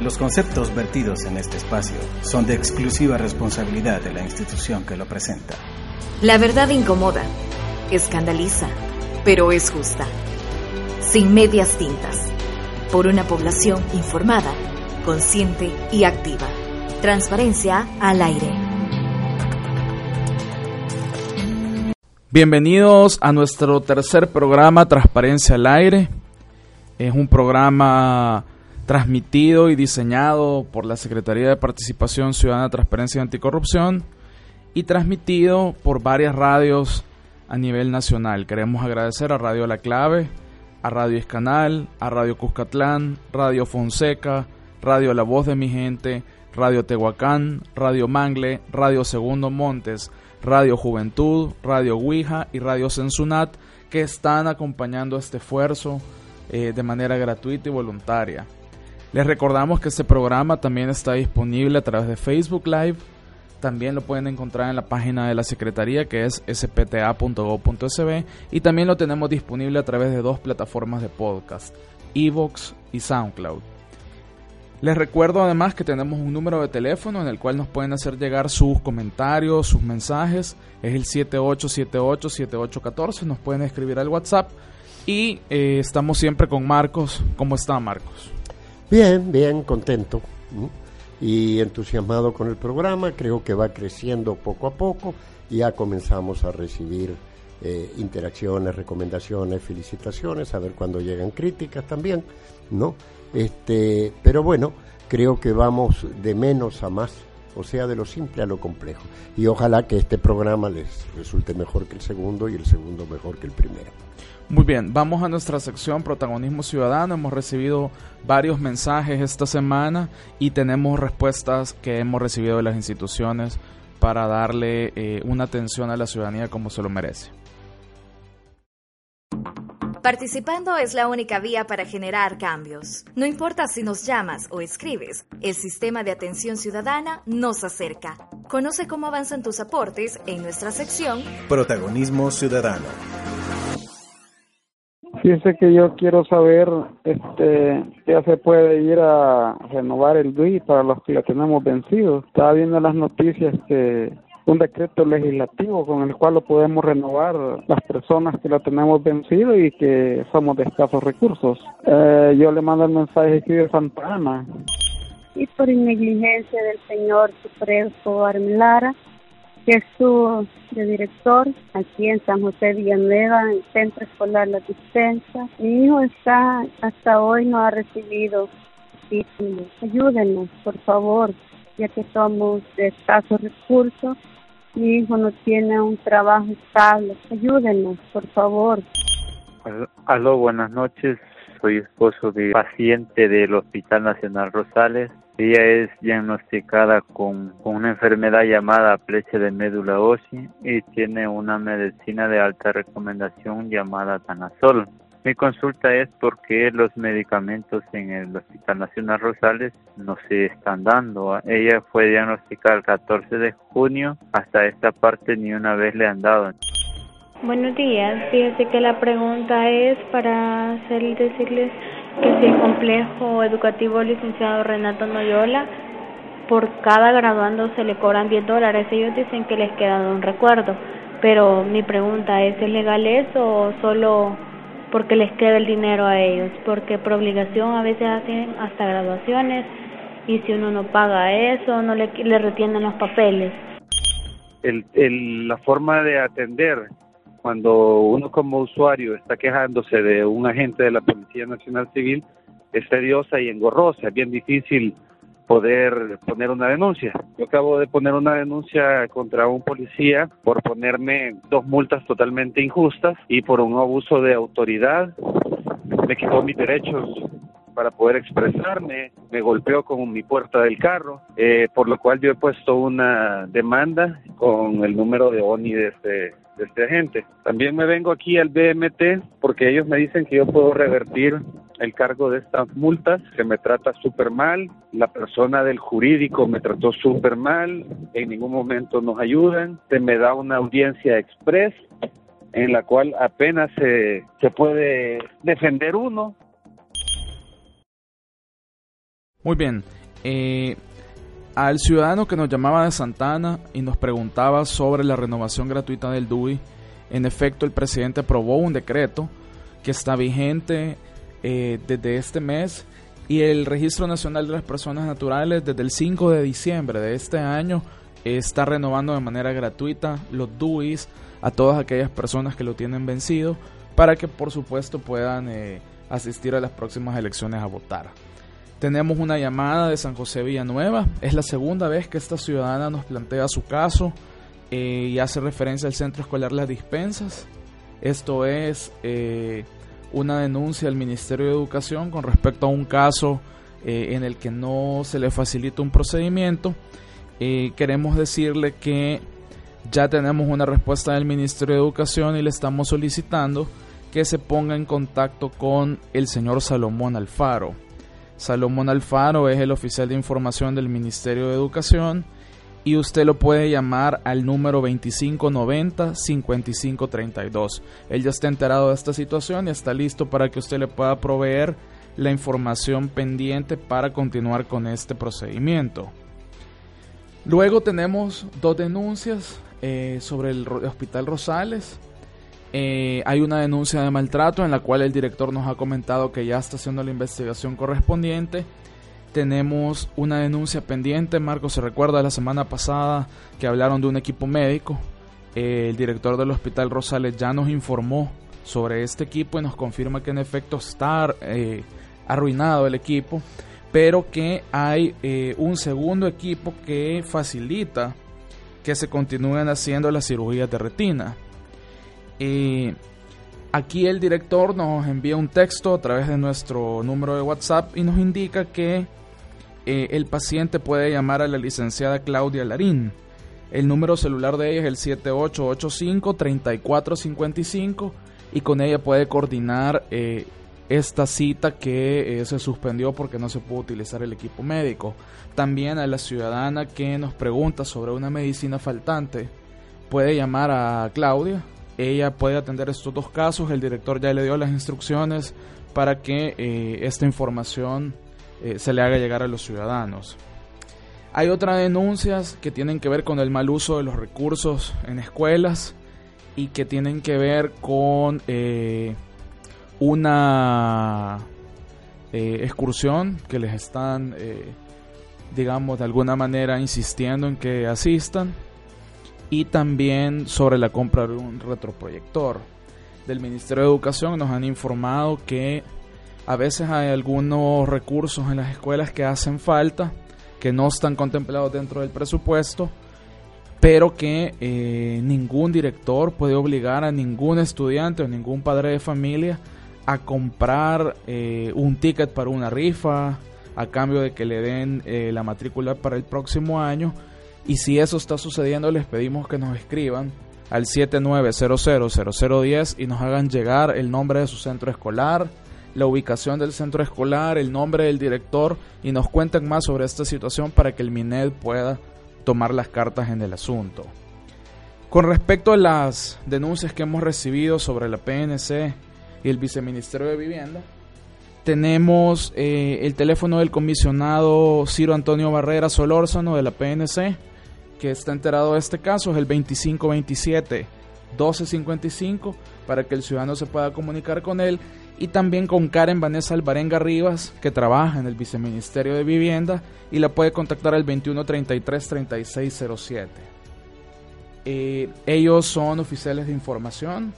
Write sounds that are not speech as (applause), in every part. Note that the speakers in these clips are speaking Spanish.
Los conceptos vertidos en este espacio son de exclusiva responsabilidad de la institución que lo presenta. La verdad incomoda, escandaliza, pero es justa. Sin medias tintas. Por una población informada, consciente y activa. Transparencia al aire. Bienvenidos a nuestro tercer programa Transparencia al aire. Es un programa transmitido y diseñado por la Secretaría de Participación Ciudadana, Transparencia y Anticorrupción y transmitido por varias radios a nivel nacional. Queremos agradecer a Radio La Clave, a Radio Escanal, a Radio Cuscatlán, Radio Fonseca, Radio La Voz de Mi Gente, Radio Tehuacán, Radio Mangle, Radio Segundo Montes, Radio Juventud, Radio Ouija y Radio Censunat que están acompañando este esfuerzo eh, de manera gratuita y voluntaria. Les recordamos que este programa también está disponible a través de Facebook Live. También lo pueden encontrar en la página de la Secretaría que es spta.gov.sb y también lo tenemos disponible a través de dos plataformas de podcast, Evox y SoundCloud. Les recuerdo además que tenemos un número de teléfono en el cual nos pueden hacer llegar sus comentarios, sus mensajes. Es el 7878-7814. Nos pueden escribir al WhatsApp. Y eh, estamos siempre con Marcos. ¿Cómo está Marcos? Bien, bien, contento y entusiasmado con el programa. Creo que va creciendo poco a poco. Ya comenzamos a recibir eh, interacciones, recomendaciones, felicitaciones, a ver cuando llegan críticas también, ¿no? Este, pero bueno, creo que vamos de menos a más, o sea, de lo simple a lo complejo. Y ojalá que este programa les resulte mejor que el segundo y el segundo mejor que el primero. Muy bien, vamos a nuestra sección Protagonismo Ciudadano. Hemos recibido varios mensajes esta semana y tenemos respuestas que hemos recibido de las instituciones para darle eh, una atención a la ciudadanía como se lo merece. Participando es la única vía para generar cambios. No importa si nos llamas o escribes, el sistema de atención ciudadana nos acerca. Conoce cómo avanzan tus aportes en nuestra sección Protagonismo Ciudadano. Fíjese que yo quiero saber, este, ya se puede ir a renovar el DUI para los que lo tenemos vencido. Estaba viendo las noticias que un decreto legislativo con el cual lo podemos renovar las personas que lo tenemos vencido y que somos de escasos recursos. Eh, yo le mando el mensaje aquí de Santa Ana. Y por negligencia del señor Supreso Armelara, que estuvo de director aquí en San José Villanueva, en el Centro Escolar La Dispensa. Mi hijo está, hasta hoy no ha recibido título. Ayúdenos, por favor, ya que somos de escasos recursos. Mi hijo no tiene un trabajo estable. Ayúdenos, por favor. Aló, buenas noches. Soy esposo de paciente del Hospital Nacional Rosales. Ella es diagnosticada con, una enfermedad llamada pleche de médula ósea y tiene una medicina de alta recomendación llamada Tanazol. Mi consulta es porque los medicamentos en el Hospital Nacional Rosales no se están dando. Ella fue diagnosticada el 14 de junio, hasta esta parte ni una vez le han dado. Buenos días, fíjese que la pregunta es para hacer, decirles que si el complejo educativo licenciado Renato Noyola, por cada graduando se le cobran 10 dólares. Ellos dicen que les queda un recuerdo, pero mi pregunta es, ¿es legal eso o solo porque les queda el dinero a ellos? Porque por obligación a veces hacen hasta graduaciones y si uno no paga eso, no le, le retienen los papeles. El, el, la forma de atender cuando uno como usuario está quejándose de un agente de la Policía Nacional Civil es tediosa y engorrosa, es bien difícil poder poner una denuncia. Yo acabo de poner una denuncia contra un policía por ponerme dos multas totalmente injustas y por un abuso de autoridad me quitó mis derechos para poder expresarme, me golpeó con mi puerta del carro, eh, por lo cual yo he puesto una demanda con el número de ONI de este, de este agente. También me vengo aquí al BMT porque ellos me dicen que yo puedo revertir el cargo de estas multas, se me trata súper mal, la persona del jurídico me trató súper mal, en ningún momento nos ayudan, se me da una audiencia express en la cual apenas se, se puede defender uno. Muy bien. Eh, al ciudadano que nos llamaba de Santana y nos preguntaba sobre la renovación gratuita del DUI, en efecto el presidente aprobó un decreto que está vigente eh, desde este mes y el Registro Nacional de las Personas Naturales desde el 5 de diciembre de este año está renovando de manera gratuita los DUIs a todas aquellas personas que lo tienen vencido para que por supuesto puedan eh, asistir a las próximas elecciones a votar. Tenemos una llamada de San José Villanueva, es la segunda vez que esta ciudadana nos plantea su caso eh, y hace referencia al centro escolar Las Dispensas. Esto es eh, una denuncia al Ministerio de Educación con respecto a un caso en el que no se le facilita un procedimiento. queremos decirle que ya tenemos una respuesta del Ministerio de Educación y le estamos solicitando que se ponga en contacto con el señor Salomón Alfaro. Salomón Alfaro es el oficial de información del Ministerio de Educación y usted lo puede llamar al número 2590-5532. Él ya está enterado de esta situación y está listo para que usted le pueda proveer la información pendiente para continuar con este procedimiento. Luego tenemos dos denuncias eh, sobre el Hospital Rosales. Eh, hay una denuncia de maltrato en la cual el director nos ha comentado que ya está haciendo la investigación correspondiente. Tenemos una denuncia pendiente, Marco se recuerda la semana pasada que hablaron de un equipo médico. Eh, el director del Hospital Rosales ya nos informó sobre este equipo y nos confirma que en efecto está arruinado el equipo, pero que hay un segundo equipo que facilita que se continúen haciendo las cirugías de retina. Y aquí el director nos envía un texto a través de nuestro número de WhatsApp y nos indica que eh, el paciente puede llamar a la licenciada Claudia Larín. El número celular de ella es el 7885-3455 y con ella puede coordinar eh, esta cita que eh, se suspendió porque no se pudo utilizar el equipo médico. También a la ciudadana que nos pregunta sobre una medicina faltante puede llamar a Claudia. Ella puede atender estos dos casos. El director ya le dio las instrucciones para que eh, esta información eh, se le haga llegar a los ciudadanos. Hay otras denuncias que tienen que ver con el mal uso de los recursos en escuelas y que tienen que ver con una eh, excursión que les están, digamos, de alguna manera insistiendo en que asistan. Y también sobre la compra de un retroproyector. Del Ministerio de Educación nos han informado que a veces hay algunos recursos en las escuelas que hacen falta, que no están contemplados dentro del presupuesto, pero que eh, ningún director puede obligar a ningún estudiante o ningún padre de familia a comprar eh, un ticket para una rifa a cambio de que le den eh, la matrícula para el próximo año. Y si eso está sucediendo, les pedimos que nos escriban al 79000010 y nos hagan llegar el nombre de su centro escolar, la ubicación del centro escolar, el nombre del director y nos cuenten más sobre esta situación para que el MINED pueda tomar las cartas en el asunto. Con respecto a las denuncias que hemos recibido sobre la PNC y el viceministerio de Vivienda. Tenemos eh, el teléfono del comisionado Ciro Antonio Barrera Solórzano de la PNC, que está enterado de este caso, es el 2527 1255, para que el ciudadano se pueda comunicar con él. Y también con Karen Vanessa Alvarenga Rivas, que trabaja en el viceministerio de Vivienda, y la puede contactar al 2133 3607. Eh, ellos son oficiales de información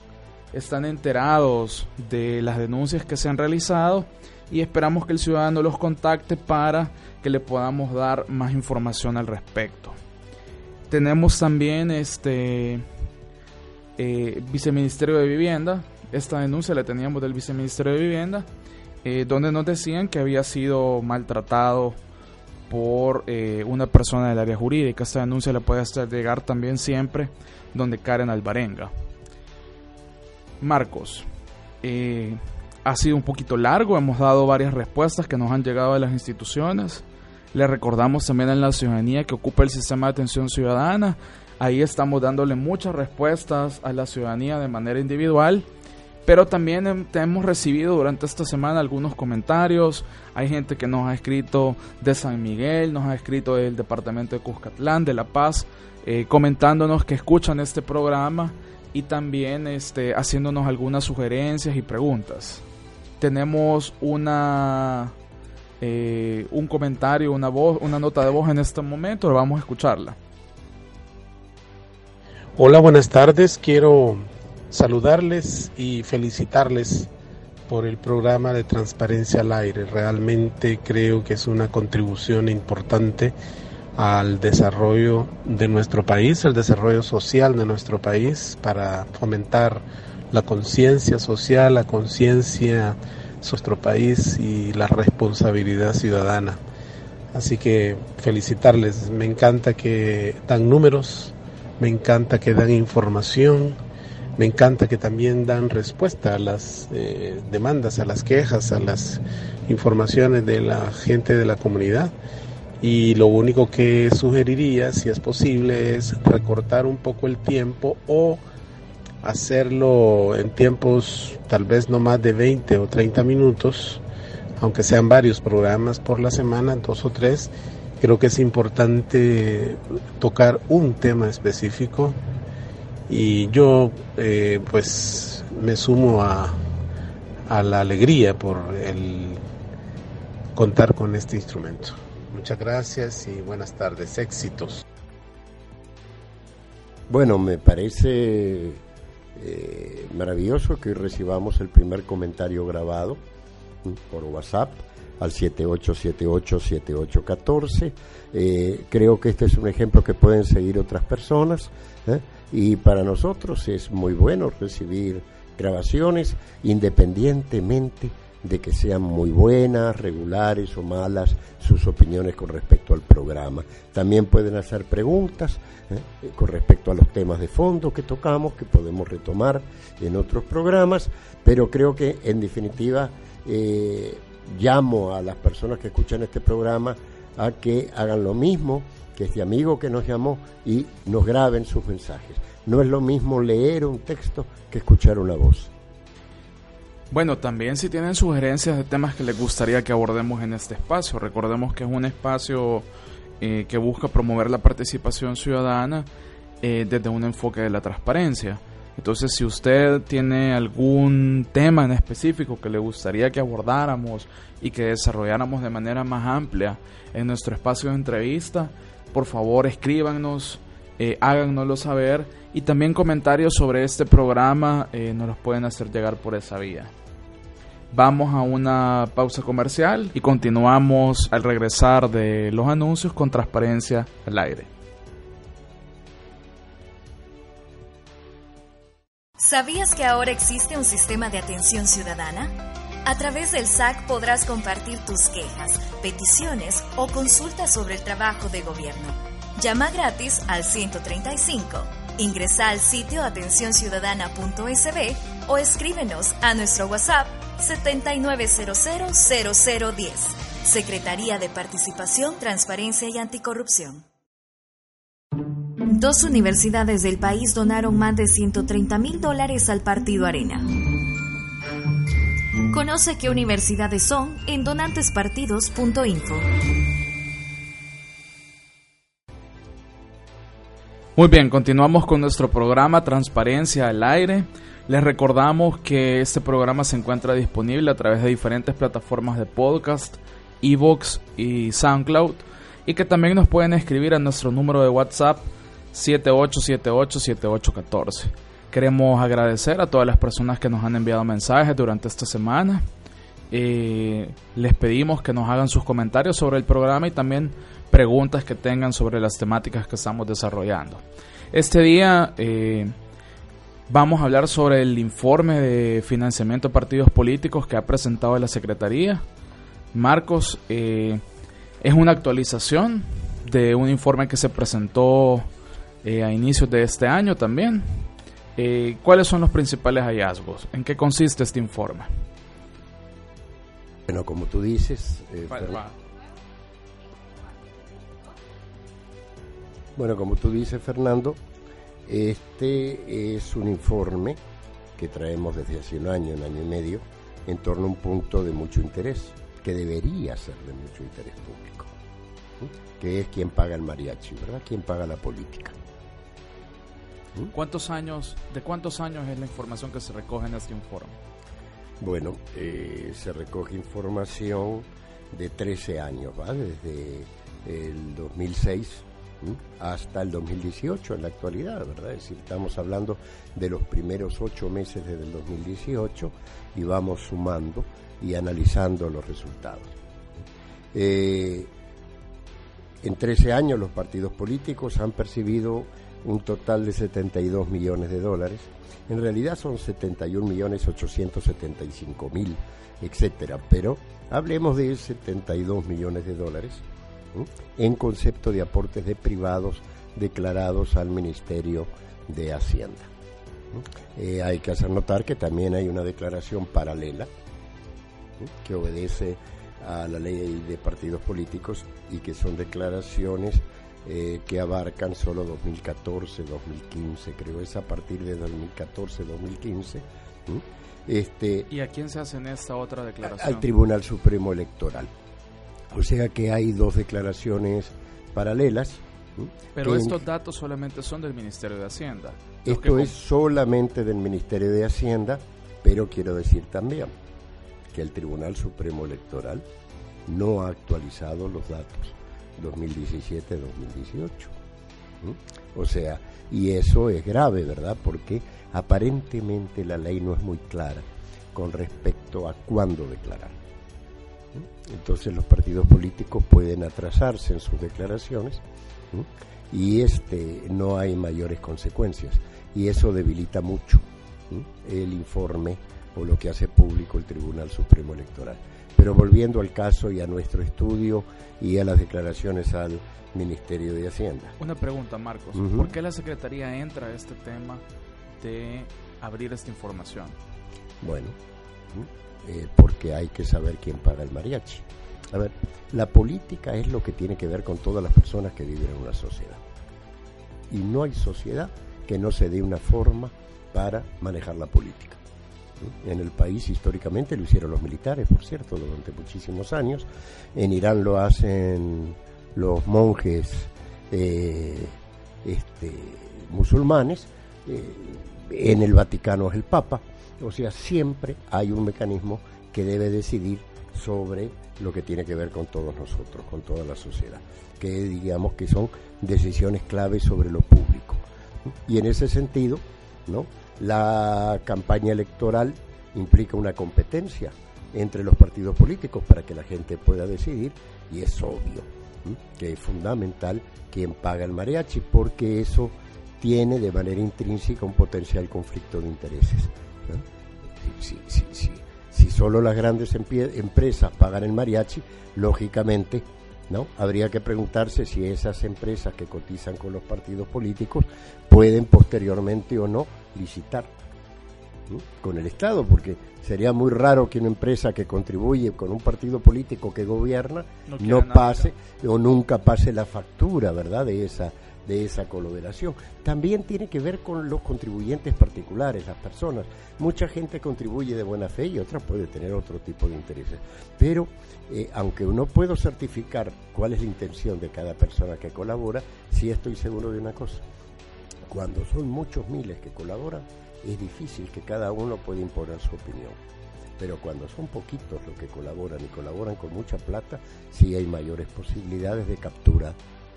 están enterados de las denuncias que se han realizado y esperamos que el ciudadano los contacte para que le podamos dar más información al respecto. Tenemos también este eh, viceministerio de vivienda. Esta denuncia la teníamos del viceministerio de vivienda eh, donde nos decían que había sido maltratado por eh, una persona del área jurídica. Esta denuncia le puede hacer llegar también siempre donde Karen Alvarenga. Marcos, ha sido un poquito largo, hemos dado varias respuestas que nos han llegado de las instituciones. Le recordamos también a la ciudadanía que ocupa el sistema de atención ciudadana. Ahí estamos dándole muchas respuestas a la ciudadanía de manera individual pero también hemos recibido durante esta semana algunos comentarios. Hay gente que nos ha escrito de San Miguel, nos ha escrito del departamento de Cuscatlán, de La Paz, eh, comentándonos que escuchan este programa y también este, haciéndonos algunas sugerencias y preguntas. Tenemos una, eh, un comentario, una, voz, una nota de voz en este momento, vamos a escucharla. Hola, buenas tardes. Quiero saludarles y felicitarles por el programa de transparencia al aire. Realmente creo que es una contribución importante al desarrollo de nuestro país, el desarrollo social de nuestro país, para fomentar la conciencia social, la conciencia nuestro país y la responsabilidad ciudadana. Así que felicitarles, me encanta que dan números, me encanta que dan información, me encanta que también dan respuesta a las eh, demandas, a las quejas, a las informaciones de la gente de la comunidad. Y lo único que sugeriría, si es posible, es recortar un poco el tiempo o hacerlo en tiempos tal vez no más de 20 o 30 minutos, aunque sean varios programas por la semana, dos o tres. Creo que es importante tocar un tema específico y yo eh, pues me sumo a, a la alegría por el contar con este instrumento. Muchas gracias y buenas tardes, éxitos. Bueno, me parece eh, maravilloso que recibamos el primer comentario grabado por WhatsApp al 78787814. Eh, creo que este es un ejemplo que pueden seguir otras personas. ¿eh? y para nosotros es muy bueno recibir grabaciones independientemente de que sean muy buenas, regulares o malas sus opiniones con respecto al programa. También pueden hacer preguntas ¿eh? con respecto a los temas de fondo que tocamos, que podemos retomar en otros programas, pero creo que en definitiva eh, llamo a las personas que escuchan este programa a que hagan lo mismo que este amigo que nos llamó y nos graben sus mensajes. No es lo mismo leer un texto que escuchar una voz. Bueno, también si tienen sugerencias de temas que les gustaría que abordemos en este espacio, recordemos que es un espacio eh, que busca promover la participación ciudadana eh, desde un enfoque de la transparencia. Entonces, si usted tiene algún tema en específico que le gustaría que abordáramos y que desarrolláramos de manera más amplia en nuestro espacio de entrevista, por favor escríbanos, eh, háganoslo saber y también comentarios sobre este programa eh, nos los pueden hacer llegar por esa vía. Vamos a una pausa comercial y continuamos al regresar de los anuncios con transparencia al aire. ¿Sabías que ahora existe un sistema de atención ciudadana? A través del SAC podrás compartir tus quejas, peticiones o consultas sobre el trabajo de gobierno. Llama gratis al 135, ingresa al sitio atencionciudadana.sb o escríbenos a nuestro WhatsApp 79000010. Secretaría de Participación, Transparencia y Anticorrupción. Dos universidades del país donaron más de 130 mil dólares al Partido Arena. Conoce qué universidades son en donantespartidos.info. Muy bien, continuamos con nuestro programa Transparencia al Aire. Les recordamos que este programa se encuentra disponible a través de diferentes plataformas de podcast, Evox y SoundCloud y que también nos pueden escribir a nuestro número de WhatsApp 78787814. Queremos agradecer a todas las personas que nos han enviado mensajes durante esta semana. Eh, les pedimos que nos hagan sus comentarios sobre el programa y también preguntas que tengan sobre las temáticas que estamos desarrollando. Este día eh, Vamos a hablar sobre el informe de financiamiento de partidos políticos que ha presentado la Secretaría. Marcos, eh, es una actualización de un informe que se presentó eh, a inicios de este año también. Eh, ¿Cuáles son los principales hallazgos? ¿En qué consiste este informe? Bueno, como tú dices, bueno, como tú dices, Fernando, este es un informe que traemos desde hace un año, un año y medio, en torno a un punto de mucho interés, que debería ser de mucho interés público, que es quién paga el mariachi, ¿verdad? ¿Quién paga la política? ¿Cuántos años, de cuántos años es la información que se recoge en este informe? Bueno, eh, se recoge información de 13 años, ¿va? Desde el 2006 hasta el 2018 en la actualidad, ¿verdad? Es decir, estamos hablando de los primeros ocho meses desde el 2018 y vamos sumando y analizando los resultados. Eh, en 13 años los partidos políticos han percibido un total de 72 millones de dólares. En realidad son 71 millones 875 mil, etcétera. Pero hablemos de 72 millones de dólares en concepto de aportes de privados declarados al Ministerio de Hacienda. Eh, hay que hacer notar que también hay una declaración paralela que obedece a la ley de partidos políticos y que son declaraciones eh, que abarcan solo 2014, 2015, creo es a partir de 2014, 2015. Este, ¿Y a quién se hace en esta otra declaración? Al Tribunal Supremo Electoral. O sea que hay dos declaraciones paralelas. Pero estos datos solamente son del Ministerio de Hacienda. Esto es solamente del Ministerio de Hacienda, pero quiero decir también que el Tribunal Supremo Electoral no ha actualizado los datos 2017-2018. O sea, y eso es grave, ¿verdad? Porque aparentemente la ley no es muy clara con respecto a cuándo declarar. Entonces los partidos políticos pueden atrasarse en sus declaraciones y este no hay mayores consecuencias y eso debilita mucho el informe o lo que hace público el Tribunal Supremo Electoral. Pero volviendo al caso y a nuestro estudio y a las declaraciones al Ministerio de Hacienda. Una pregunta, Marcos. ¿Por qué la Secretaría entra a este tema de abrir esta información? Bueno, eh, porque hay que saber quién paga el mariachi. A ver, la política es lo que tiene que ver con todas las personas que viven en una sociedad. Y no hay sociedad que no se dé una forma para manejar la política. En el país históricamente lo hicieron los militares, por cierto, durante muchísimos años. En Irán lo hacen los monjes eh, este, musulmanes. Eh, en el Vaticano es el Papa. O sea, siempre hay un mecanismo que debe decidir sobre lo que tiene que ver con todos nosotros, con toda la sociedad, que digamos que son decisiones claves sobre lo público. Y en ese sentido, ¿no? La campaña electoral implica una competencia entre los partidos políticos para que la gente pueda decidir y es obvio que es fundamental quien paga el mariachi porque eso tiene de manera intrínseca un potencial conflicto de intereses. Si, solo las grandes empresas pagan el mariachi, lógicamente ¿no? Habría que preguntarse si esas empresas que cotizan con los partidos políticos pueden posteriormente o no licitar con el Estado, porque sería muy raro que una empresa que contribuye con un partido político que gobierna no, pase o nunca pase la factura, ¿verdad?, de esa de esa colaboración. También tiene que ver con los contribuyentes particulares, las personas. Mucha gente contribuye de buena fe y otra puede tener otro tipo de intereses. Pero eh, aunque uno puedo certificar cuál es la intención de cada persona que colabora, sí estoy seguro de una cosa. Cuando son muchos miles que colaboran, es difícil que cada uno pueda imponer su opinión. Pero cuando son poquitos los que colaboran y colaboran con mucha plata, sí hay mayores posibilidades de captura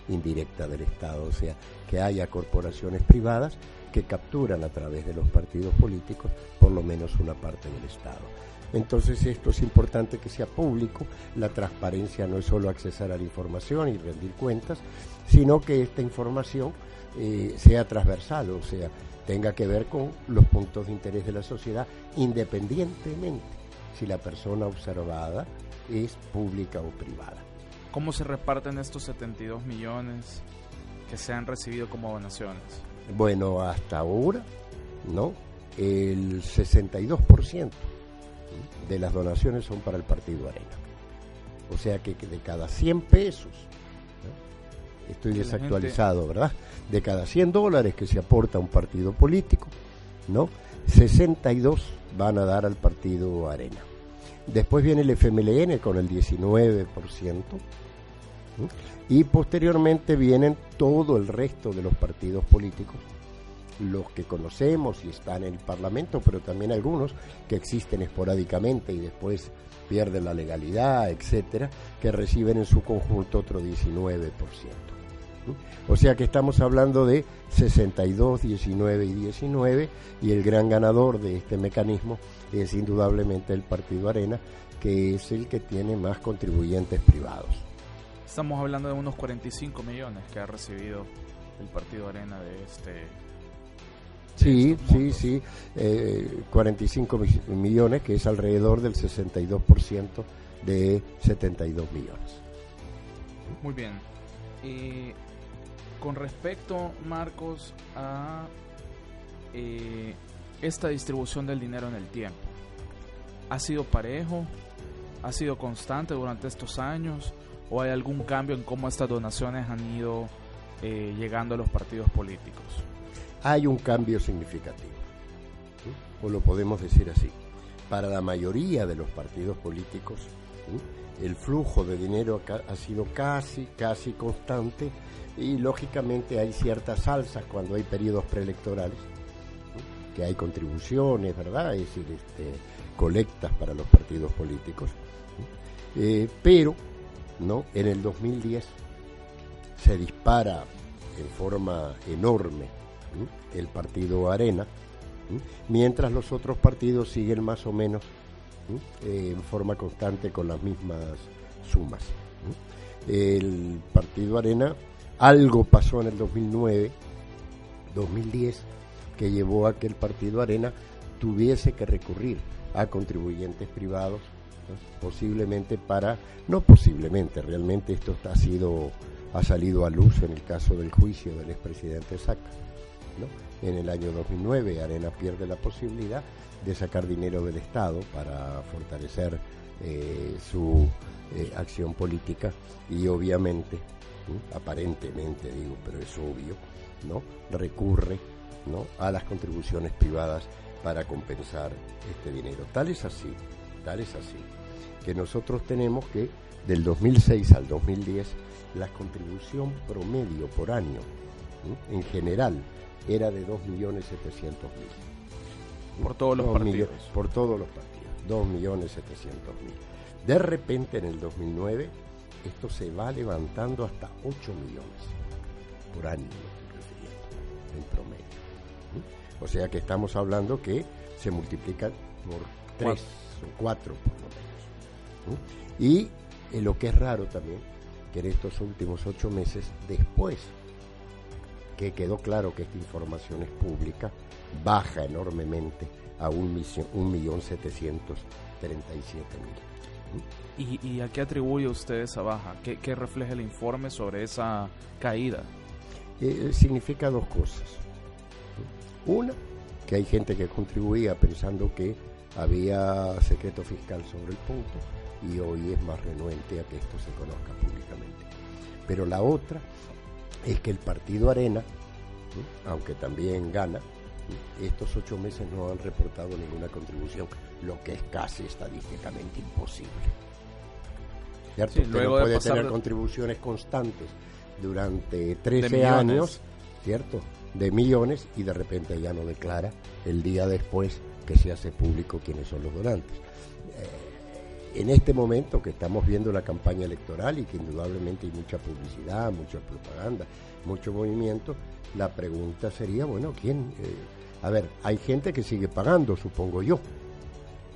indirecta del Estado, o sea, que haya corporaciones privadas que capturan a través de los partidos políticos por lo menos una parte del Estado. Entonces esto es importante que sea público, la transparencia no es solo accesar a la información y rendir cuentas, sino que esta información eh, sea transversal, o sea, tenga que ver con los puntos de interés de la sociedad, independientemente si la persona observada es pública o privada. ¿Cómo se reparten estos 72 millones que se han recibido como donaciones? Bueno, hasta ahora, ¿no? El 62% de las donaciones son para el Partido Arena. O sea que de cada 100 pesos, estoy desactualizado, ¿verdad? De cada 100 dólares que se aporta a un partido político, ¿no? 62 van a dar al Partido Arena. Después viene el FMLN con el 19%. Y posteriormente vienen todo el resto de los partidos políticos, los que conocemos y están en el Parlamento, pero también algunos que existen esporádicamente y después pierden la legalidad, etcétera, que reciben en su conjunto otro 19%. O sea que estamos hablando de 62, 19 y 19 y el gran ganador de este mecanismo es indudablemente el Partido Arena, que es el que tiene más contribuyentes privados. Estamos hablando de unos 45 millones que ha recibido el Partido Arena de este... Sí, sí, sí, eh, 45 millones, que es alrededor del 62% de 72 millones. Muy bien. Y con respecto, Marcos, a eh, esta distribución del dinero en el tiempo, ¿ha sido parejo? ¿Ha sido constante durante estos años? ¿O hay algún cambio en cómo estas donaciones han ido eh, llegando a los partidos políticos? Hay un cambio significativo, o lo podemos decir así. Para la mayoría de los partidos políticos, el flujo de dinero ha sido casi, casi constante y lógicamente hay ciertas alzas cuando hay periodos preelectorales, que hay contribuciones, ¿verdad? Es decir, este, colectas para los partidos políticos. Eh, pero, ¿no? En el 2010 se dispara en forma enorme el partido Arena, mientras los otros partidos siguen más o menos en forma constante con las mismas sumas. El partido Arena algo pasó en el 2009, 2010, que llevó a que el partido Arena tuviese que recurrir a contribuyentes privados, posiblemente para, no posiblemente, realmente esto ha sido, ha salido a luz en el caso del juicio del expresidente Saca. ¿no? En el año 2009 Arena pierde la posibilidad de sacar dinero del Estado para fortalecer eh, su eh, acción política y obviamente aparentemente digo, pero es obvio, ¿no? recurre ¿no? a las contribuciones privadas para compensar este dinero. Tal es así, es así, que nosotros tenemos que del 2006 al 2010 la contribución promedio por año en general era de 2.700.000. Por todos los partidos. por todos los partidos, 2.700.000. De repente en el 2009 esto se va levantando hasta 8 millones por año, en promedio. O sea que estamos hablando que se multiplica por 3 o 4 por lo menos. Y eh, lo que es raro también, que en estos últimos 8 meses, después que quedó claro que esta información es pública, baja enormemente a 1.737.000. ¿Y, a qué atribuye usted esa baja? ¿Qué, refleja el informe sobre esa caída? Eh, significa dos cosas. Una, que hay gente que contribuía pensando que había secreto fiscal sobre el punto y hoy es más renuente a que esto se conozca públicamente. Pero la otra es que el partido Arena, aunque también gana, estos ocho meses no han reportado ninguna contribución, lo que es casi estadísticamente imposible. ¿Cierto? luego puede tener contribuciones constantes durante 13 años, ¿cierto? De millones y de repente ya no declara el día después que se hace público quiénes son los donantes. Eh, en este momento que estamos viendo la campaña electoral y que indudablemente hay mucha publicidad, mucha propaganda, mucho movimiento, la pregunta sería, bueno, ¿quién? Eh, a ver, hay gente que sigue pagando, supongo yo,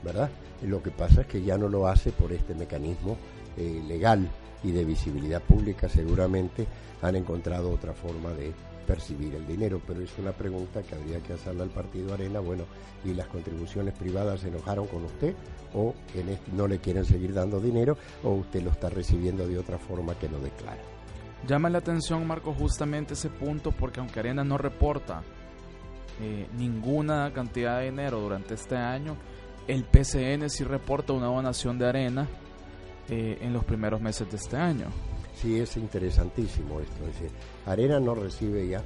¿verdad? Lo que pasa es que ya no lo hace por este mecanismo eh, legal y de visibilidad pública seguramente han encontrado otra forma de percibir el dinero, pero es una pregunta que habría que hacerle al Partido Arena, bueno, ¿y las contribuciones privadas se enojaron con usted o no le quieren seguir dando dinero o usted lo está recibiendo de otra forma que lo declara? Llama la atención, Marco, justamente ese punto porque aunque Arena no reporta eh, ninguna cantidad de dinero durante este año, el PCN sí reporta una donación de Arena eh, en los primeros meses de este año. Sí, es interesantísimo esto. Es decir, Arena no recibe ya,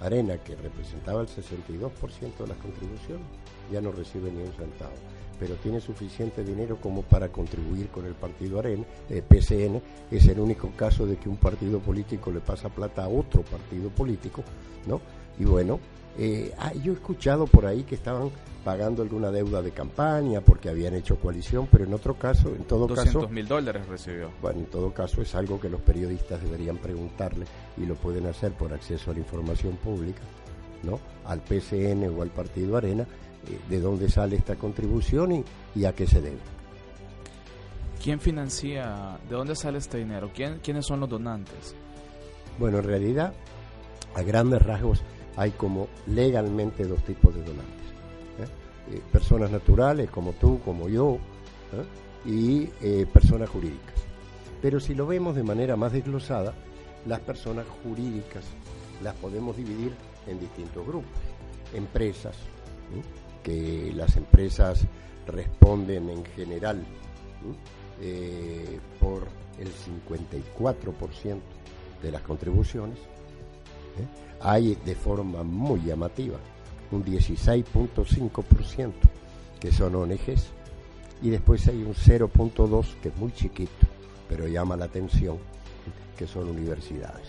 Arena que representaba el 62% de las contribuciones, ya no recibe ni un centavo pero tiene suficiente dinero como para contribuir con el partido Arena, eh, PCN, es el único caso de que un partido político le pasa plata a otro partido político, ¿no? Y bueno, eh, ah, yo he escuchado por ahí que estaban pagando alguna deuda de campaña porque habían hecho coalición, pero en otro caso, en todo 200 caso... mil dólares recibió. Bueno, en todo caso es algo que los periodistas deberían preguntarle y lo pueden hacer por acceso a la información pública, ¿no? Al PCN o al Partido Arena, eh, de dónde sale esta contribución y, a qué se debe. ¿Quién financia? ¿De dónde sale este dinero? ¿Quién, ¿Quiénes son los donantes? Bueno, en realidad, a grandes rasgos, hay como legalmente dos tipos de donantes. ¿eh? Eh, personas naturales como tú, como yo, ¿eh? y personas jurídicas. Pero si lo vemos de manera más desglosada, las personas jurídicas las podemos dividir en distintos grupos. Empresas, que las empresas responden en general por el 54% de las contribuciones, hay de forma muy llamativa un 16.5% que son ONGs y después hay un 0.2 que es muy chiquito, pero llama la atención, que son universidades.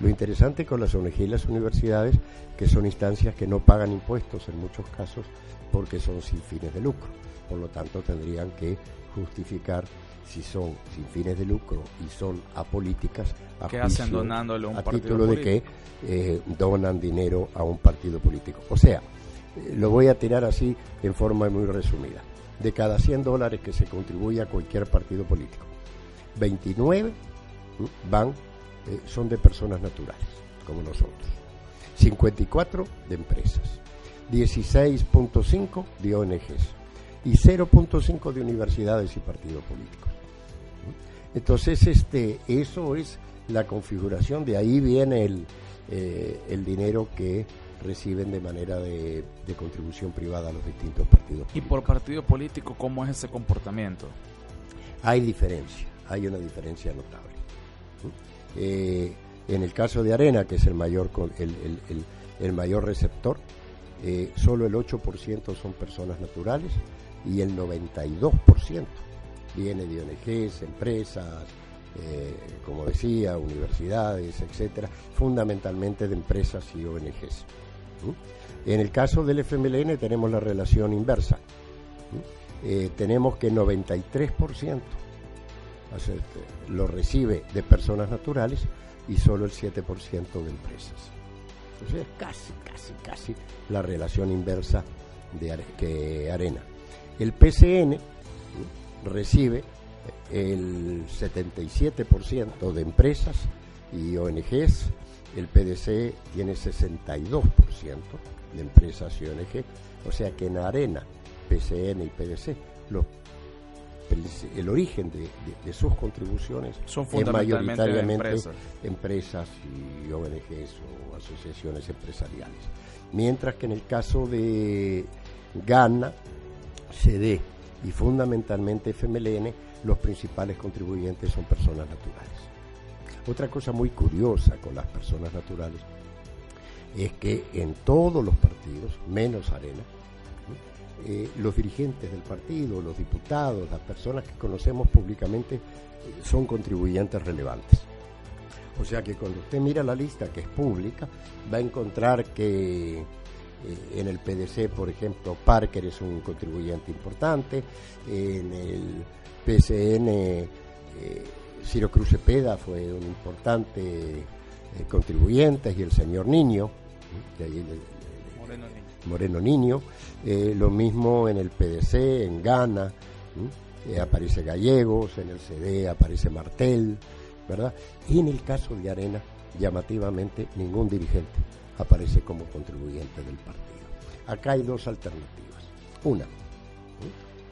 Lo interesante con las ONG y las universidades que son instancias que no pagan impuestos en muchos casos porque son sin fines de lucro. Por lo tanto, tendrían que justificar si son sin fines de lucro y son apolíticas, a, hacen donándole un a título de que eh, donan dinero a un partido político. O sea, eh, lo voy a tirar así en forma muy resumida. De cada 100 dólares que se contribuye a cualquier partido político, 29 van, eh, son de personas naturales, como nosotros. 54 de empresas, 16.5 de ONGs y 0.5 de universidades y partidos políticos. Entonces, este, eso es la configuración, de ahí viene el, eh, el dinero que reciben de manera de, contribución privada a los distintos partidos. ¿Y por partido político cómo es ese comportamiento? Hay diferencia, hay una diferencia notable. Eh, en el caso de Arena, que es el mayor, el, el, el, mayor receptor, eh, solo el 8% son personas naturales y el 92% viene de ONGs, empresas, eh, como decía, universidades, etcétera, fundamentalmente de empresas y ONGs. En el caso del FMLN tenemos la relación inversa. Eh, tenemos que 93% lo recibe de personas naturales y solo el 7% de empresas. Entonces es casi, casi, casi. La relación inversa de que Arena. El PCN recibe el 77% de empresas y ONGs, el PDC tiene 62% de empresas y ONG, o sea que en Arena, PCN y PDC, el origen de, sus contribuciones son es mayoritariamente empresas. y ONGs o asociaciones empresariales. Mientras que en el caso de Ghana, CD y fundamentalmente FMLN, los principales contribuyentes son personas naturales. Otra cosa muy curiosa con las personas naturales es que en todos los partidos, menos Arena, eh, los dirigentes del partido, los diputados, las personas que conocemos públicamente, eh, son contribuyentes relevantes. O sea que cuando usted mira la lista que es pública, va a encontrar que eh, en el PDC, por ejemplo, Parker es un contribuyente importante, en el PCN, Ciro Cruz Cepeda fue un importante contribuyente y el señor Niño, Moreno Niño, eh, lo mismo en el PDC, en Ghana, eh, aparece Gallegos, en el CD aparece Martel, ¿verdad? Y en el caso de Arena, llamativamente, ningún dirigente aparece como contribuyente del partido. Acá hay dos alternativas. Una,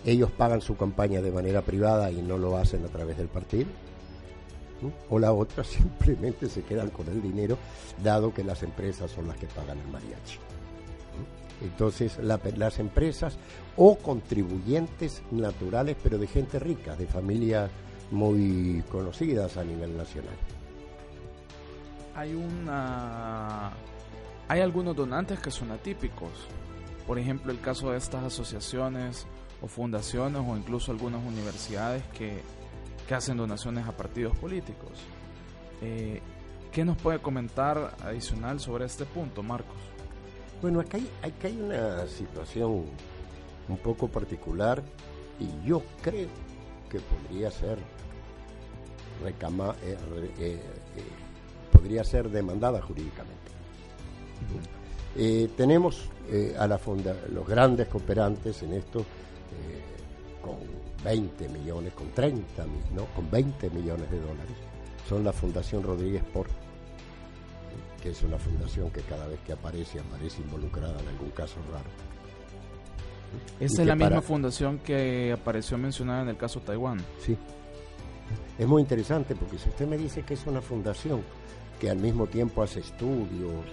ellos pagan su campaña de manera privada y no lo hacen a través del partido. O la otra, (laughs) simplemente se quedan con el dinero, dado que las empresas son las que pagan el mariachi. Entonces, las empresas o contribuyentes naturales, pero de gente rica, de familias muy conocidas a nivel nacional. Hay una hay algunos donantes que son atípicos. Por ejemplo, el caso de estas asociaciones o fundaciones o incluso algunas universidades que, que hacen donaciones a partidos políticos. Eh, ¿Qué nos puede comentar adicional sobre este punto, Marcos? Bueno, acá hay, una situación un poco particular y yo creo que podría ser recama, eh, eh, podría ser demandada jurídicamente. tenemos a la funda, los grandes cooperantes en esto con 20 millones, con 30, ¿no? con 20 millones de dólares, son la Fundación Rodríguez Por, que es una fundación que cada vez que aparece, aparece involucrada en algún caso raro. Esa es la misma fundación que apareció mencionada en el caso Taiwán. Sí. Es muy interesante porque si usted me dice que es una fundación que al mismo tiempo hace estudios,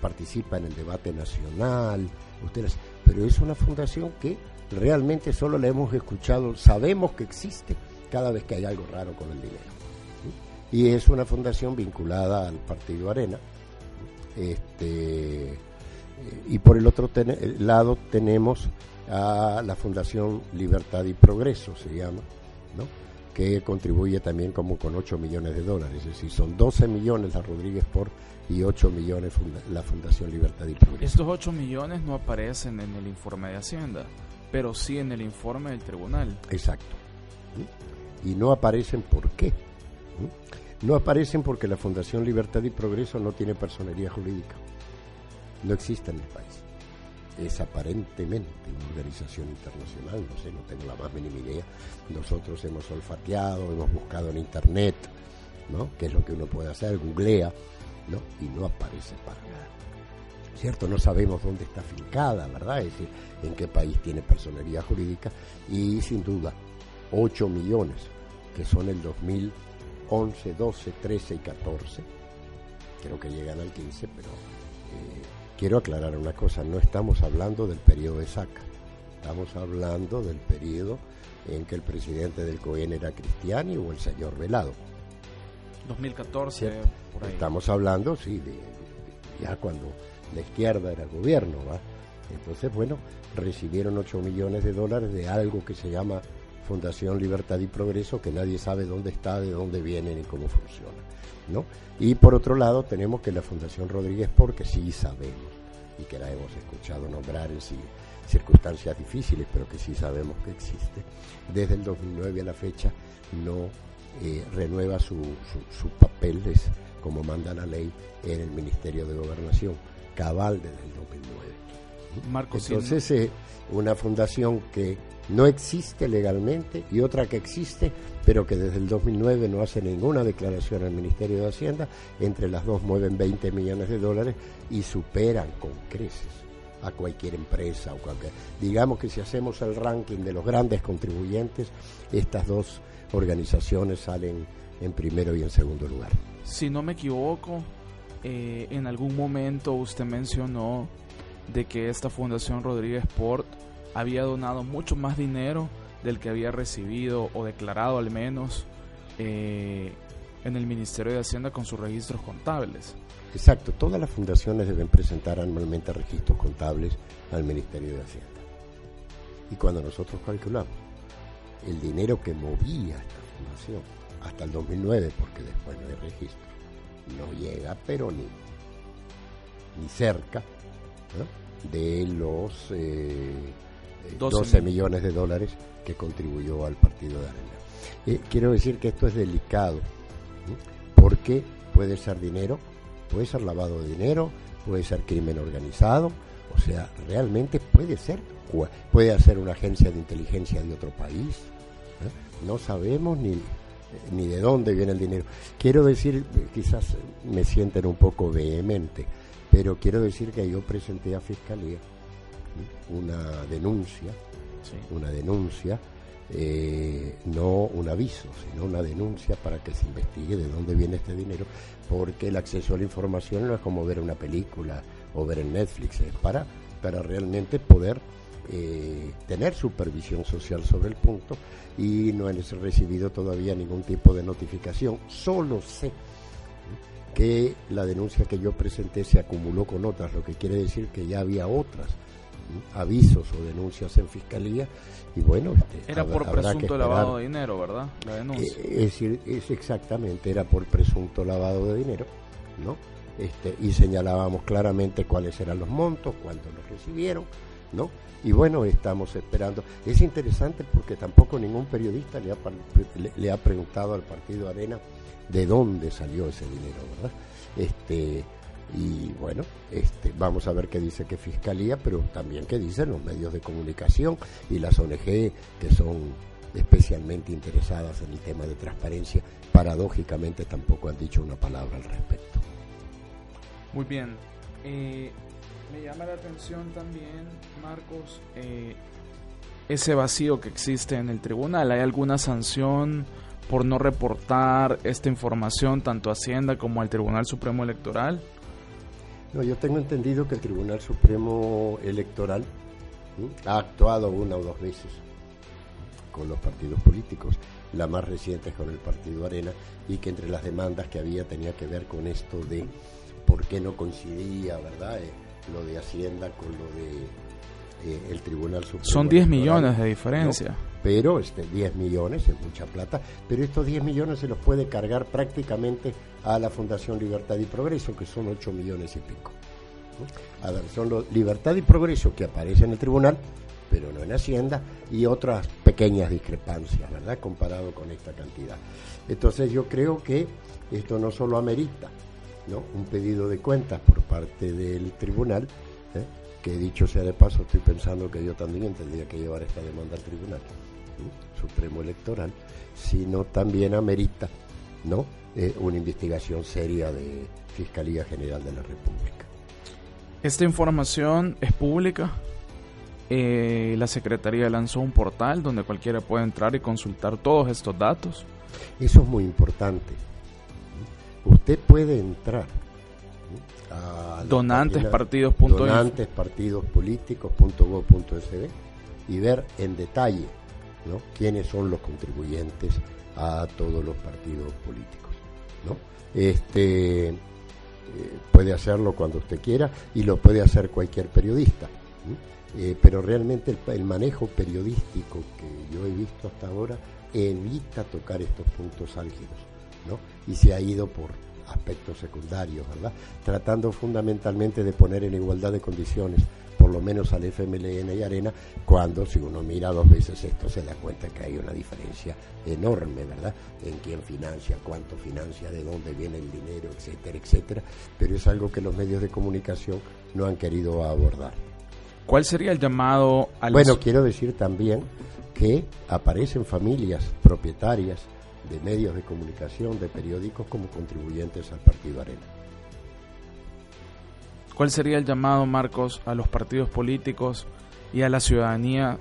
participa en el debate nacional, ustedes, pero es una fundación que realmente solo la hemos escuchado, sabemos que existe cada vez que hay algo raro con el dinero. Y es una fundación vinculada al Partido Arena. Este, y por el otro lado tenemos a la Fundación Libertad y Progreso, se llama, ¿no? que contribuye también como con 8 millones de dólares, es decir, son 12 millones la Rodríguez por y 8 millones la Fundación Libertad y Progreso. Estos 8 millones no aparecen en el informe de Hacienda pero sí en el informe del tribunal. Exacto. Y no aparecen por qué. No aparecen porque la Fundación Libertad y Progreso no tiene personería jurídica. No existe en el país. Es aparentemente una organización internacional, no sé, no tengo la más mínima idea. Nosotros hemos olfateado, hemos buscado en internet, ¿no? ¿Qué es lo que uno puede hacer? Googlea, ¿no? Y no aparece para nada. ¿cierto? No sabemos dónde está fincada, ¿verdad? Es decir, en qué país tiene personería jurídica y sin duda 8 millones, que son el 2011, 12, 13 y 14, creo que llegan al 15, pero eh, quiero aclarar una cosa, no estamos hablando del periodo de Saca, estamos hablando del periodo en que el presidente del COEN era Cristiani o el señor Velado. 2014, por ahí. Estamos hablando, sí, de ya cuando la izquierda era el gobierno, ¿va? Entonces, bueno, recibieron 8 millones de dólares de algo que se llama Fundación Libertad y Progreso, que nadie sabe dónde está, de dónde viene ni cómo funciona, ¿no? Y por otro lado, tenemos que la Fundación Rodríguez porque sí sabemos, y que la hemos escuchado nombrar en sí, circunstancias difíciles, pero que sí sabemos que existe, desde el 2009 a la fecha no eh, renueva su, su, sus papeles como manda la ley en el Ministerio de Gobernación cabal desde el 2009. Marcos Entonces, eh, una fundación que no existe legalmente y otra que existe, pero que desde el 2009 no hace ninguna declaración al Ministerio de Hacienda, entre las dos mueven 20 millones de dólares y superan con creces a cualquier empresa o cualquier. Digamos que si hacemos el ranking de los grandes contribuyentes, estas dos organizaciones salen en primero y en segundo lugar. Si no me equivoco, eh, en algún momento usted mencionó de que esta Fundación Rodríguez Port había donado mucho más dinero del que había recibido o declarado al menos eh, en el Ministerio de Hacienda con sus registros contables. Exacto, todas las fundaciones deben presentar anualmente registros contables al Ministerio de Hacienda. Y cuando nosotros calculamos el dinero que movía esta fundación hasta el 2009, porque después no hay registro, no llega, pero ni, ni cerca de los 12, eh, millones de dólares que contribuyó al partido de Arena. Eh, quiero decir que esto es delicado, porque puede ser dinero, puede ser lavado de dinero, puede ser crimen organizado, o sea, realmente puede ser, puede ser una agencia de inteligencia de otro país, no sabemos ni, ni de dónde viene el dinero. Quiero decir, quizás me sienten un poco vehemente, pero quiero decir que yo presenté a Fiscalía una denuncia, una denuncia, eh, no un aviso, sino una denuncia para que se investigue de dónde viene este dinero, porque el acceso a la información no es como ver una película o ver en Netflix, es para, para realmente poder eh, tener supervisión social sobre el punto y no he recibido todavía ningún tipo de notificación. Solo sé que la denuncia que yo presenté se acumuló con otras, lo que quiere decir que ya había otras avisos o denuncias en fiscalía y bueno este, era por presunto lavado de dinero verdad la denuncia. Eh, es decir es exactamente era por presunto lavado de dinero no este, y señalábamos claramente cuáles eran los montos cuántos los recibieron no y bueno estamos esperando. Es interesante porque tampoco ningún periodista le ha, le ha preguntado al partido Arena de dónde salió ese dinero verdad este y bueno, este, vamos a ver qué dice que Fiscalía, pero también qué dicen los medios de comunicación y las ONG que son especialmente interesadas en el tema de transparencia, paradójicamente tampoco han dicho una palabra al respecto. Muy bien. Eh, me llama la atención también, Marcos, eh, ese vacío que existe en el tribunal. ¿Hay alguna sanción por no reportar esta información tanto a Hacienda como al Tribunal Supremo Electoral? No, yo tengo entendido que el Tribunal Supremo Electoral ha actuado una o dos veces con los partidos políticos, la más reciente es con el Partido Arena, y que entre las demandas que había tenía que ver con esto de por qué no coincidía, ¿verdad? Eh, lo de Hacienda con lo de eh, el Tribunal Supremo. Son 10 millones de diferencia. Pero este 10 millones es mucha plata, pero estos 10 millones se los puede cargar prácticamente a la Fundación Libertad y Progreso, que son 8 millones y pico. A ver, son los Libertad y Progreso que aparecen en el tribunal, pero no en Hacienda, y otras pequeñas discrepancias, ¿verdad?, comparado con esta cantidad. Entonces yo creo que esto no solo amerita ¿no? un pedido de cuentas por parte del tribunal, ¿eh? que dicho sea de paso, estoy pensando que yo también tendría que llevar esta demanda al tribunal supremo electoral, sino también amerita ¿no? Eh, una investigación seria de Fiscalía General de la República. Esta información es pública. Eh, la Secretaría lanzó un portal donde cualquiera puede entrar y consultar todos estos datos. Eso es muy importante. Usted puede entrar a donantespartidos.info donantespartidospoliticos.gov.sb y ver en detalle quiénes son los contribuyentes a todos los partidos políticos. Este, eh, puede hacerlo cuando usted quiera y lo puede hacer cualquier periodista. Eh, pero realmente el, manejo periodístico que yo he visto hasta ahora evita tocar estos puntos álgidos, ¿no? Y se ha ido por aspectos secundarios, ¿verdad? Tratando fundamentalmente de poner en igualdad de condiciones por lo menos al FMLN y Arena, cuando si uno mira dos veces esto se da cuenta que hay una diferencia enorme, ¿verdad? En quién financia, cuánto financia, de dónde viene el dinero, etcétera, etcétera. Pero es algo que los medios de comunicación no han querido abordar. ¿Cuál sería el llamado al... Bueno, quiero decir también que aparecen familias propietarias de medios de comunicación, de periódicos, como contribuyentes al Partido Arena. ¿Cuál sería el llamado, Marcos, a los partidos políticos y a la ciudadanía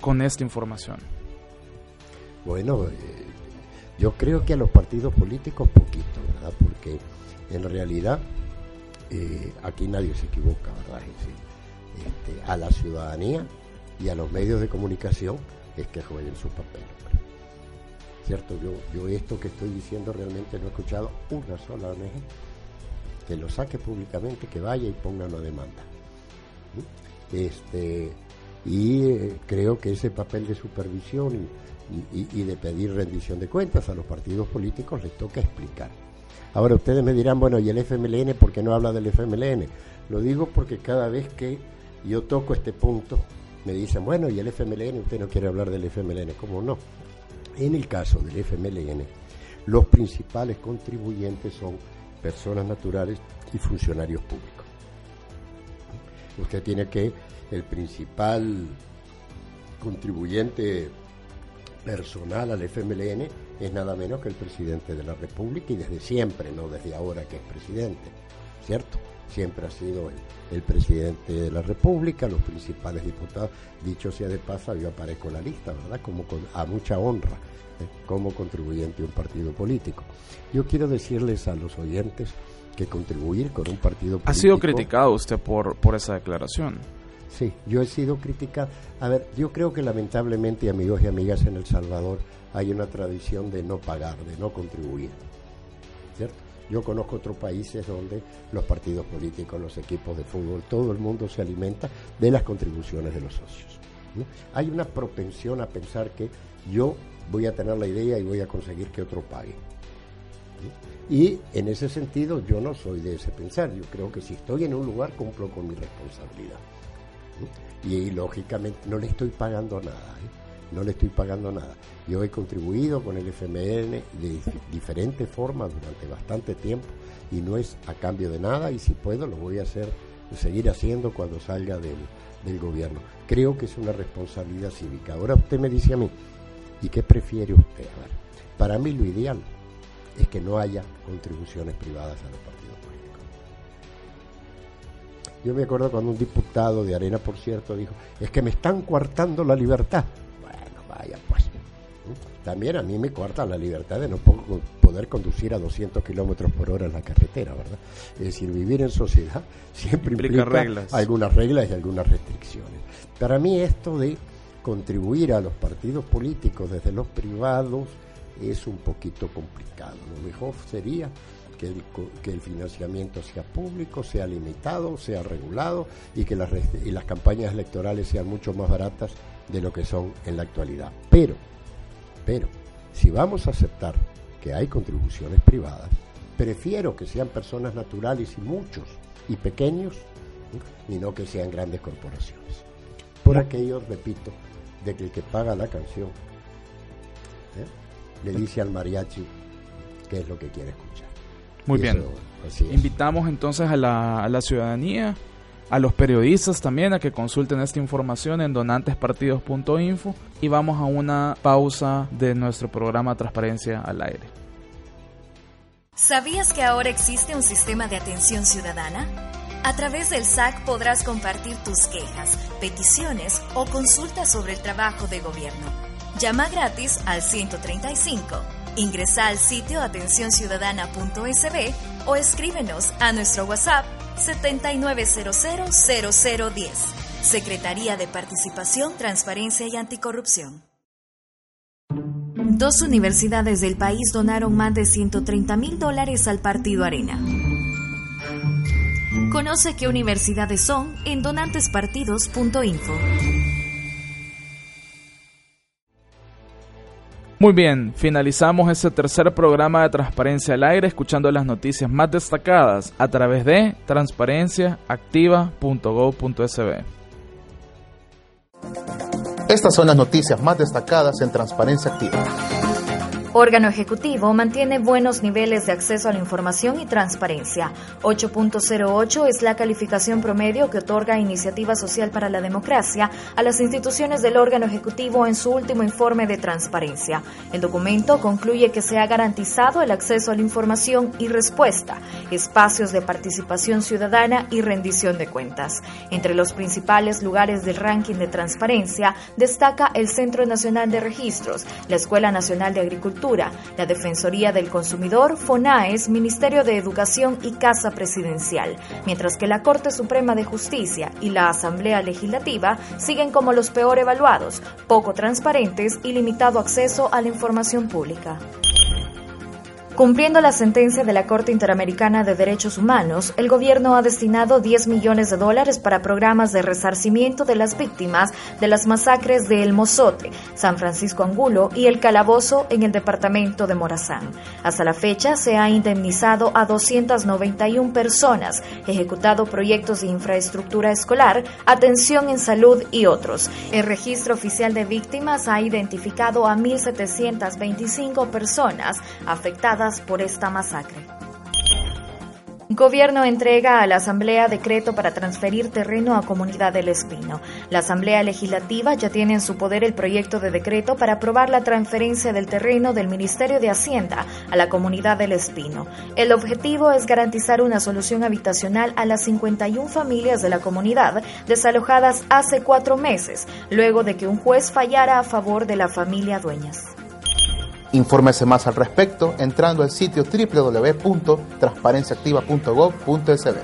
con esta información? Bueno, eh, yo creo que a los partidos políticos poquito, ¿verdad? Porque en realidad eh, aquí nadie se equivoca, ¿verdad? Este, a la ciudadanía y a los medios de comunicación es que jueguen su papel. ¿Cierto? Yo, yo esto que estoy diciendo realmente no he escuchado una sola ONG que lo saque públicamente, que vaya y ponga una demanda. Este, y eh, creo que ese papel de supervisión y, de pedir rendición de cuentas a los partidos políticos les toca explicar. Ahora ustedes me dirán, bueno, ¿y el FMLN por qué no habla del FMLN? Lo digo porque cada vez que yo toco este punto, me dicen, bueno, ¿y el FMLN? Usted no quiere hablar del FMLN. ¿Cómo no? En el caso del FMLN, los principales contribuyentes son personas naturales y funcionarios públicos. Usted tiene que, el principal contribuyente personal al FMLN es nada menos que el presidente de la República y desde siempre, no desde ahora que es presidente, ¿cierto? Siempre ha sido el, presidente de la República, los principales diputados. Dicho sea de paso, yo aparezco en la lista, ¿verdad? Como con, a mucha honra, ¿eh? como contribuyente de un partido político. Yo quiero decirles a los oyentes que contribuir con un partido político... Ha sido criticado usted por, por esa declaración. Sí, yo he sido criticado. A ver, yo creo que lamentablemente, amigos y amigas en El Salvador, hay una tradición de no pagar, de no contribuir. ¿Cierto? Yo conozco otros países donde los partidos políticos, los equipos de fútbol, todo el mundo se alimenta de las contribuciones de los socios. Hay una propensión a pensar que yo voy a tener la idea y voy a conseguir que otro pague. Y en ese sentido yo no soy de ese pensar. Yo creo que si estoy en un lugar cumplo con mi responsabilidad. Y, lógicamente no le estoy pagando nada. ¿eh? No le estoy pagando nada. Yo he contribuido con el FMN de diferentes formas durante bastante tiempo y no es a cambio de nada y si puedo lo voy a hacer, seguir haciendo cuando salga del, del gobierno. Creo que es una responsabilidad cívica. Ahora usted me dice a mí, ¿y qué prefiere usted? A ver, para mí lo ideal es que no haya contribuciones privadas a los partidos políticos. Yo me acuerdo cuando un diputado de Arena, por cierto, dijo, es que me están coartando la libertad. Vaya pues. También a mí me corta la libertad de no poder conducir a 200 kilómetros por hora en la carretera, ¿verdad? Es decir, vivir en sociedad (laughs) siempre implica, reglas. algunas reglas y algunas restricciones. Para mí esto de contribuir a los partidos políticos desde los privados es un poquito complicado. Lo mejor sería que el, que el, financiamiento sea público, sea limitado, sea regulado y que las, y las campañas electorales sean mucho más baratas de lo que son en la actualidad. Pero, pero, si vamos a aceptar que hay contribuciones privadas, prefiero que sean personas naturales y muchos y pequeños y no que sean grandes corporaciones. Por aquello, repito, de que el que paga la canción ¿eh? le dice al mariachi qué es lo que quiere escuchar. Muy bien. Invitamos entonces a la, a la ciudadanía a los periodistas también a que consulten esta información en donantespartidos.info y vamos a una pausa de nuestro programa Transparencia al aire. ¿Sabías que ahora existe un sistema de atención ciudadana? A través del SAC podrás compartir tus quejas, peticiones o consultas sobre el trabajo de gobierno. Llama gratis al 135 Ingresa al sitio atencionciudadana.sb o escríbenos a nuestro WhatsApp 79000010. Secretaría de Participación, Transparencia y Anticorrupción. Dos universidades del país donaron más de 130 mil dólares al Partido Arena. Conoce qué universidades son en donantespartidos.info. Muy bien, finalizamos este tercer programa de Transparencia al Aire escuchando las noticias más destacadas a través de transparenciaactiva.gov.sb. Estas son las noticias más destacadas en Transparencia Activa órgano ejecutivo mantiene buenos niveles de acceso a la información y transparencia. 8.08 es la calificación promedio que otorga Iniciativa Social para la Democracia a las instituciones del órgano ejecutivo en su último informe de transparencia. El documento concluye que se ha garantizado el acceso a la información y respuesta, espacios de participación ciudadana y rendición de cuentas. Entre los principales lugares del ranking de transparencia destaca el Centro Nacional de Registros, la Escuela Nacional de Agricultura, la Defensoría del Consumidor, FONAES, Ministerio de Educación y Casa Presidencial, mientras que la Corte Suprema de Justicia y la Asamblea Legislativa siguen como los peor evaluados, poco transparentes y limitado acceso a la información pública. Cumpliendo la sentencia de la Corte Interamericana de Derechos Humanos, el gobierno ha destinado 10 millones de dólares para programas de resarcimiento de las víctimas de las masacres de El Mozote, San Francisco Angulo y El Calabozo en el departamento de Morazán. Hasta la fecha se ha indemnizado a 291 personas, ejecutado proyectos de infraestructura escolar, atención en salud y otros. El registro oficial de víctimas ha identificado a 1.725 personas afectadas por esta masacre. Gobierno entrega a la Asamblea decreto para transferir terreno a Comunidad del Espino. La Asamblea Legislativa ya tiene en su poder el proyecto de decreto para aprobar la transferencia del terreno del Ministerio de Hacienda a la Comunidad del Espino. El objetivo es garantizar una solución habitacional a las 51 familias de la comunidad desalojadas hace cuatro meses, luego de que un juez fallara a favor de la familia Dueñas. Infórmese más al respecto entrando al sitio www.transparenciaactiva.gov.sb.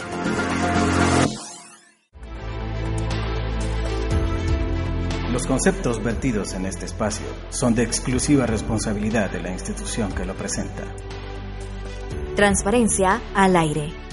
Los conceptos vertidos en este espacio son de exclusiva responsabilidad de la institución que lo presenta. Transparencia al aire.